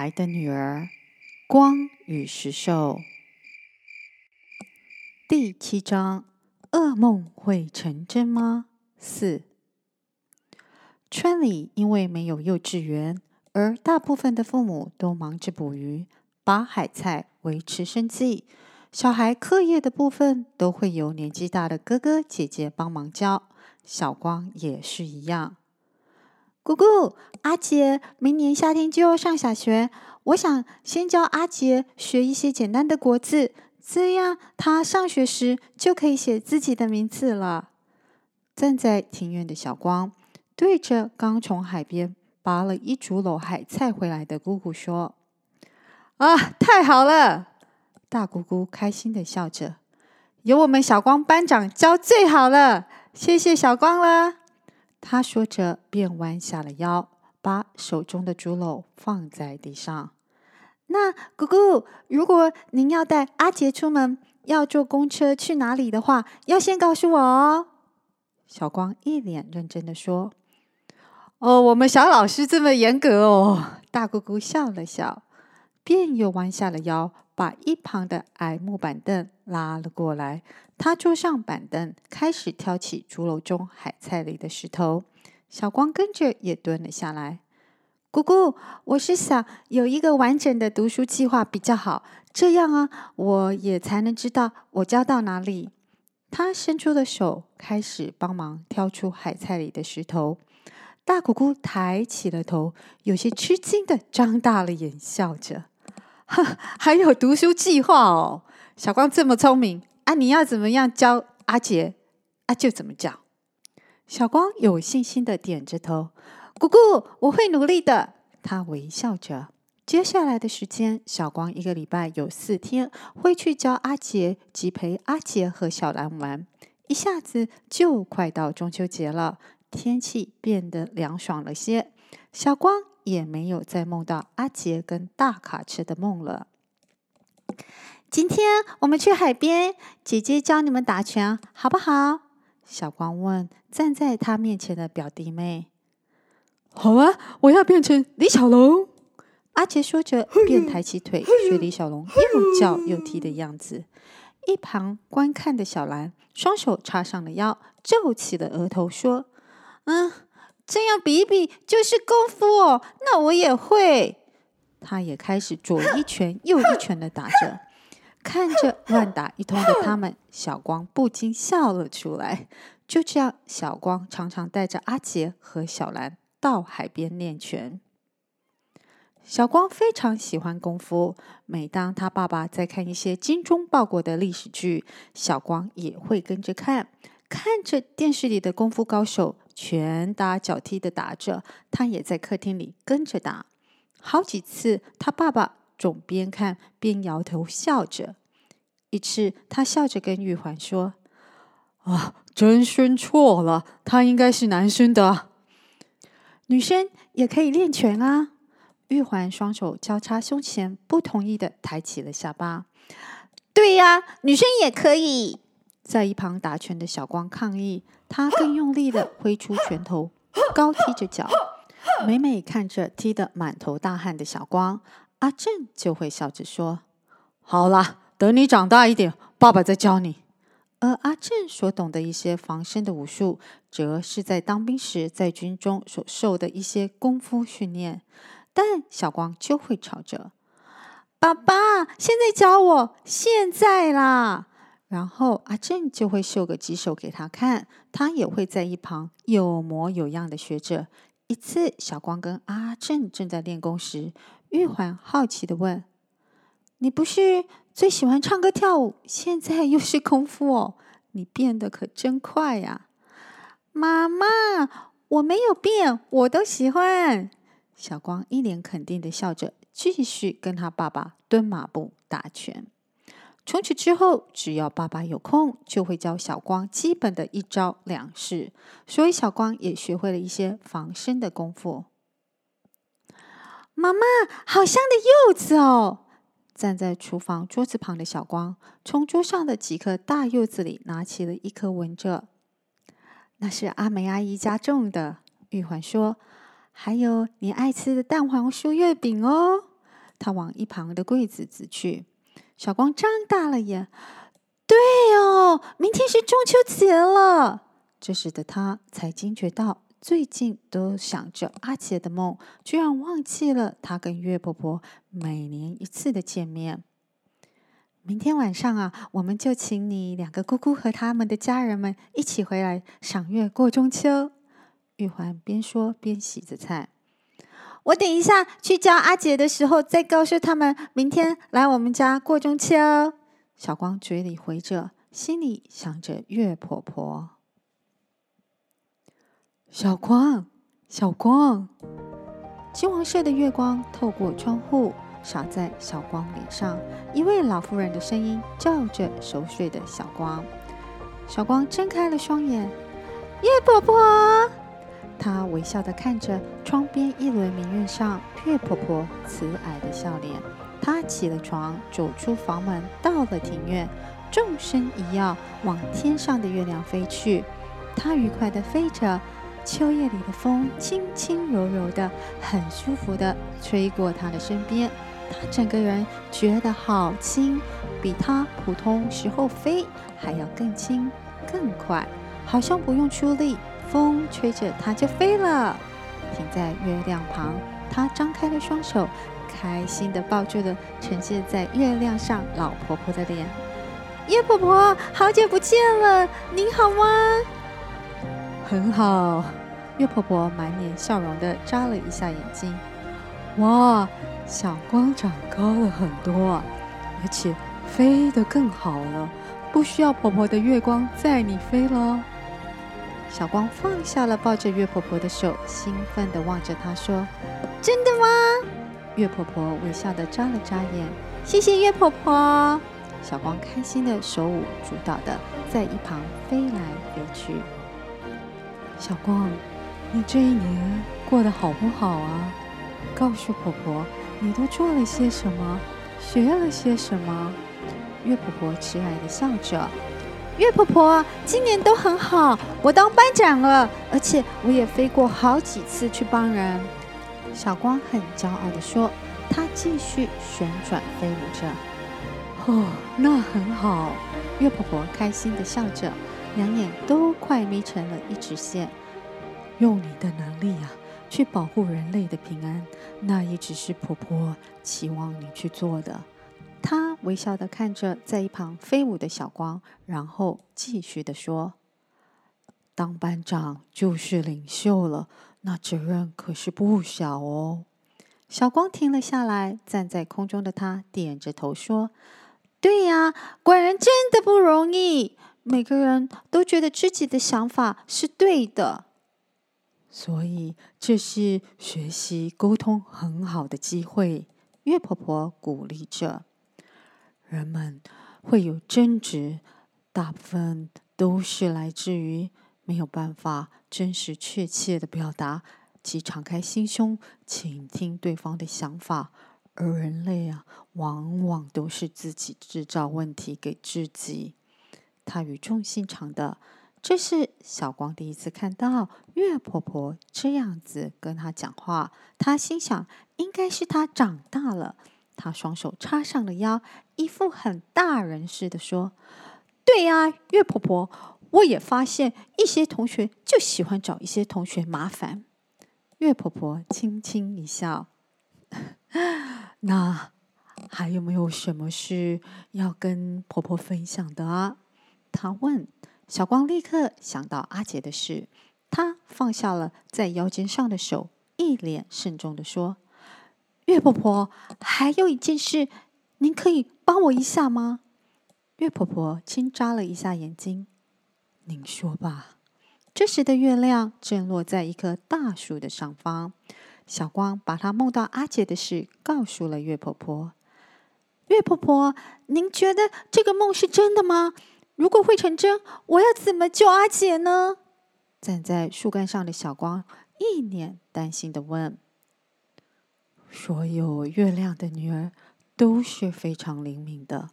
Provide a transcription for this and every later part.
来的女儿，光与石兽。第七章：噩梦会成真吗？四。村里因为没有幼稚园，而大部分的父母都忙着捕鱼、拔海菜维持生计。小孩课业的部分都会由年纪大的哥哥姐姐帮忙教，小光也是一样。姑姑，阿杰明年夏天就要上小学，我想先教阿杰学一些简单的国字，这样他上学时就可以写自己的名字了。站在庭院的小光对着刚从海边拔了一竹篓海菜回来的姑姑说：“啊，太好了！”大姑姑开心地笑着，有我们小光班长教最好了，谢谢小光了。他说着，便弯下了腰，把手中的竹篓放在地上。那姑姑，如果您要带阿杰出门，要坐公车去哪里的话，要先告诉我哦。小光一脸认真地说：“哦，我们小老师这么严格哦。”大姑姑笑了笑，便又弯下了腰。把一旁的矮木板凳拉了过来，他坐上板凳，开始挑起竹篓中海菜里的石头。小光跟着也蹲了下来。姑姑，我是想有一个完整的读书计划比较好，这样啊，我也才能知道我教到哪里。他伸出的手，开始帮忙挑出海菜里的石头。大姑姑抬起了头，有些吃惊的张大了眼，笑着。还有读书计划哦，小光这么聪明啊！你要怎么样教阿杰啊？就怎么教。小光有信心的点着头，姑姑，我会努力的。他微笑着。接下来的时间，小光一个礼拜有四天会去教阿杰及陪阿杰和小兰玩。一下子就快到中秋节了，天气变得凉爽了些。小光。也没有再梦到阿杰跟大卡车的梦了。今天我们去海边，姐姐教你们打拳，好不好？小光问站在他面前的表弟妹。好啊，我要变成李小龙。阿杰说着，便抬起腿学李小龙又叫又踢的样子。一旁观看的小兰双手插上了腰，皱起了额头说：“嗯。”这样比一比就是功夫哦，那我也会。他也开始左一拳右一拳的打着，看着乱打一通的他们，小光不禁笑了出来。就这样，小光常常带着阿杰和小兰到海边练拳。小光非常喜欢功夫，每当他爸爸在看一些精忠报国的历史剧，小光也会跟着看，看着电视里的功夫高手。拳打脚踢的打着，他也在客厅里跟着打。好几次，他爸爸总边看边摇头笑着。一次，他笑着跟玉环说：“啊，真孙错了，他应该是男生的，女生也可以练拳啊。”玉环双手交叉胸前，不同意的抬起了下巴。“对呀，女生也可以。”在一旁打拳的小光抗议。他更用力的挥出拳头，高踢着脚。每每看着踢得满头大汗的小光，阿正就会笑着说：“好啦，等你长大一点，爸爸再教你。”而阿正所懂的一些防身的武术，则是在当兵时在军中所受的一些功夫训练。但小光就会吵着：“爸爸，现在教我，现在啦！”然后阿正就会秀个几手给他看，他也会在一旁有模有样的学着。一次，小光跟阿正正在练功时，玉环好奇的问：“你不是最喜欢唱歌跳舞，现在又是功夫哦？你变得可真快呀！”妈妈，我没有变，我都喜欢。小光一脸肯定的笑着，继续跟他爸爸蹲马步打拳。从此之后，只要爸爸有空，就会教小光基本的一招两式，所以小光也学会了一些防身的功夫。妈妈，好香的柚子哦！站在厨房桌子旁的小光，从桌上的几颗大柚子里拿起了一颗闻着，那是阿梅阿姨家种的。玉环说：“还有你爱吃的蛋黄酥月饼哦。”她往一旁的柜子指去。小光张大了眼，对哦，明天是中秋节了。这时的他才惊觉到，最近都想着阿杰的梦，居然忘记了她跟月婆婆每年一次的见面。明天晚上啊，我们就请你两个姑姑和他们的家人们一起回来赏月过中秋。玉环边说边洗着菜。我等一下去叫阿姐的时候，再告诉他们明天来我们家过中秋。小光嘴里回着，心里想着月婆婆。小光，小光，金黄色的月光透过窗户。洒在小光脸上，一位老妇人的声音叫着熟睡的小光。小光睁开了双眼，月婆婆。她微笑地看着窗边一轮明月上月婆婆慈爱的笑脸。她起了床，走出房门，到了庭院，纵身一跃，往天上的月亮飞去。她愉快地飞着，秋夜里的风轻轻柔柔的，很舒服地吹过她的身边。他整个人觉得好轻，比他普通时候飞还要更轻、更快，好像不用出力，风吹着它就飞了。停在月亮旁，它张开了双手，开心地抱住了呈现在月亮上老婆婆的脸。叶婆婆，好久不见了，您好吗？很好。月婆婆满脸笑容地眨了一下眼睛。哇！小光长高了很多，而且飞得更好了，不需要婆婆的月光载你飞了。小光放下了抱着月婆婆的手，兴奋地望着她说：“真的吗？”月婆婆微笑地眨了眨眼，谢谢月婆婆。小光开心地手舞足蹈地在一旁飞来飞去。小光，你这一年过得好不好啊？告诉婆婆。你都做了些什么？学了些什么？月婆婆慈爱地笑着。月婆婆今年都很好，我当班长了，而且我也飞过好几次去帮人。小光很骄傲地说。他继续旋转飞舞着。哦，那很好。月婆婆开心地笑着，两眼都快眯成了一直线。用你的能力啊！去保护人类的平安，那也只是婆婆期望你去做的。他微笑的看着在一旁飞舞的小光，然后继续的说：“当班长就是领袖了，那责任可是不小哦。”小光停了下来，站在空中的他点着头说：“对呀，管人真的不容易。每个人都觉得自己的想法是对的。”所以这是学习沟通很好的机会。月婆婆鼓励着。人们会有争执，大部分都是来自于没有办法真实确切的表达及敞开心胸倾听对方的想法，而人类啊，往往都是自己制造问题给自己。他语重心长的。这是小光第一次看到月婆婆这样子跟她讲话，他心想，应该是她长大了。她双手插上了腰，一副很大人似的说：“对呀，月婆婆，我也发现一些同学就喜欢找一些同学麻烦。”月婆婆轻轻一笑：“ 那还有没有什么事要跟婆婆分享的啊？”她问。小光立刻想到阿杰的事，他放下了在腰间上的手，一脸慎重的说：“月婆婆，还有一件事，您可以帮我一下吗？”月婆婆轻眨了一下眼睛：“您说吧。”这时的月亮正落在一棵大树的上方，小光把他梦到阿杰的事告诉了月婆婆。月婆婆，您觉得这个梦是真的吗？如果会成真，我要怎么救阿姐呢？站在树干上的小光一脸担心地问：“所有月亮的女儿都是非常灵敏的，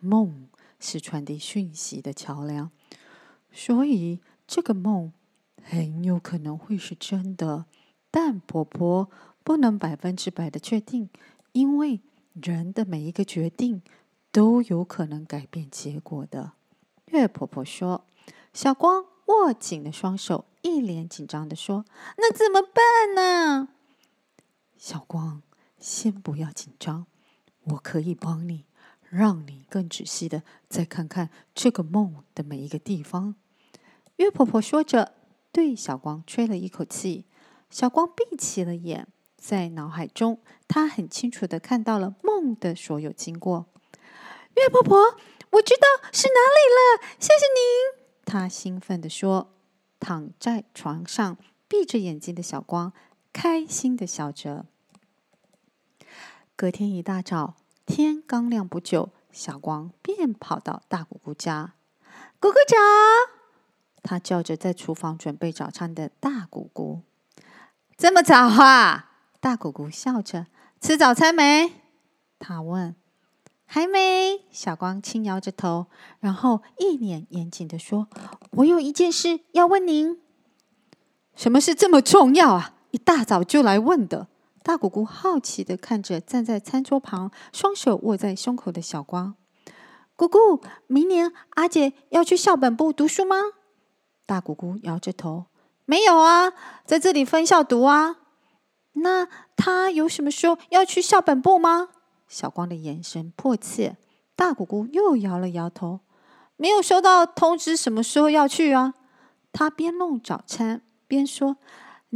梦是传递讯息的桥梁，所以这个梦很有可能会是真的。但婆婆不能百分之百的确定，因为人的每一个决定都有可能改变结果的。月婆婆说：“小光握紧了双手，一脸紧张地说：‘那怎么办呢？’小光，先不要紧张，我可以帮你，让你更仔细地再看看这个梦的每一个地方。”月婆婆说着，对小光吹了一口气。小光闭起了眼。在脑海中，他很清楚地看到了梦的所有经过。月婆婆，我知道是哪里了，谢谢您！她兴奋地说。躺在床上，闭着眼睛的小光开心地笑着。隔天一大早，天刚亮不久，小光便跑到大姑姑家。姑姑早！他叫着在厨房准备早餐的大姑姑。这么早啊？大姑姑笑着：“吃早餐没？”她问。“还没。”小光轻摇着头，然后一脸严谨的说：“我有一件事要问您。”“什么事这么重要啊？一大早就来问的？”大姑姑好奇地看着站在餐桌旁、双手握在胸口的小光。“姑姑，明年阿姐要去校本部读书吗？”大姑姑摇着头：“没有啊，在这里分校读啊。”那她有什么时候要去校本部吗？小光的眼神迫切。大姑姑又摇了摇头，没有收到通知，什么时候要去啊？她边弄早餐边说：“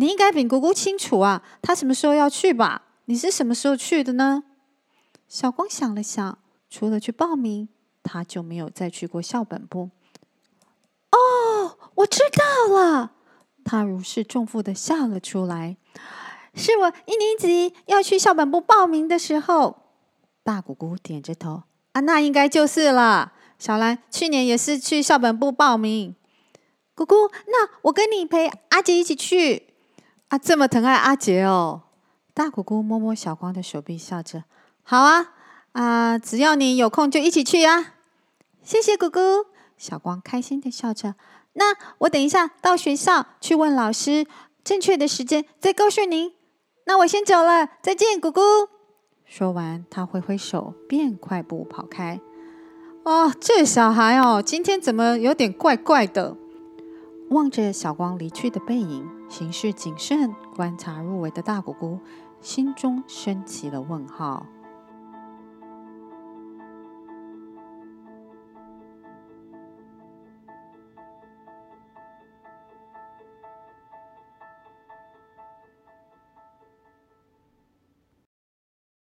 你应该比姑姑清楚啊，他什么时候要去吧？你是什么时候去的呢？”小光想了想，除了去报名，他就没有再去过校本部。哦，我知道了，他如释重负的笑了出来。是我一年级要去校本部报名的时候，大姑姑点着头啊，那应该就是了。小兰去年也是去校本部报名。姑姑，那我跟你陪阿杰一起去啊，这么疼爱阿杰哦。大姑姑摸摸小光的手臂，笑着，好啊啊，只要你有空就一起去啊。谢谢姑姑。小光开心的笑着。那我等一下到学校去问老师正确的时间，再告诉您。那我先走了，再见，姑姑。说完，他挥挥手，便快步跑开。哦，这小孩哦，今天怎么有点怪怪的？望着小光离去的背影，行事谨慎、观察入围的大姑姑，心中升起了问号。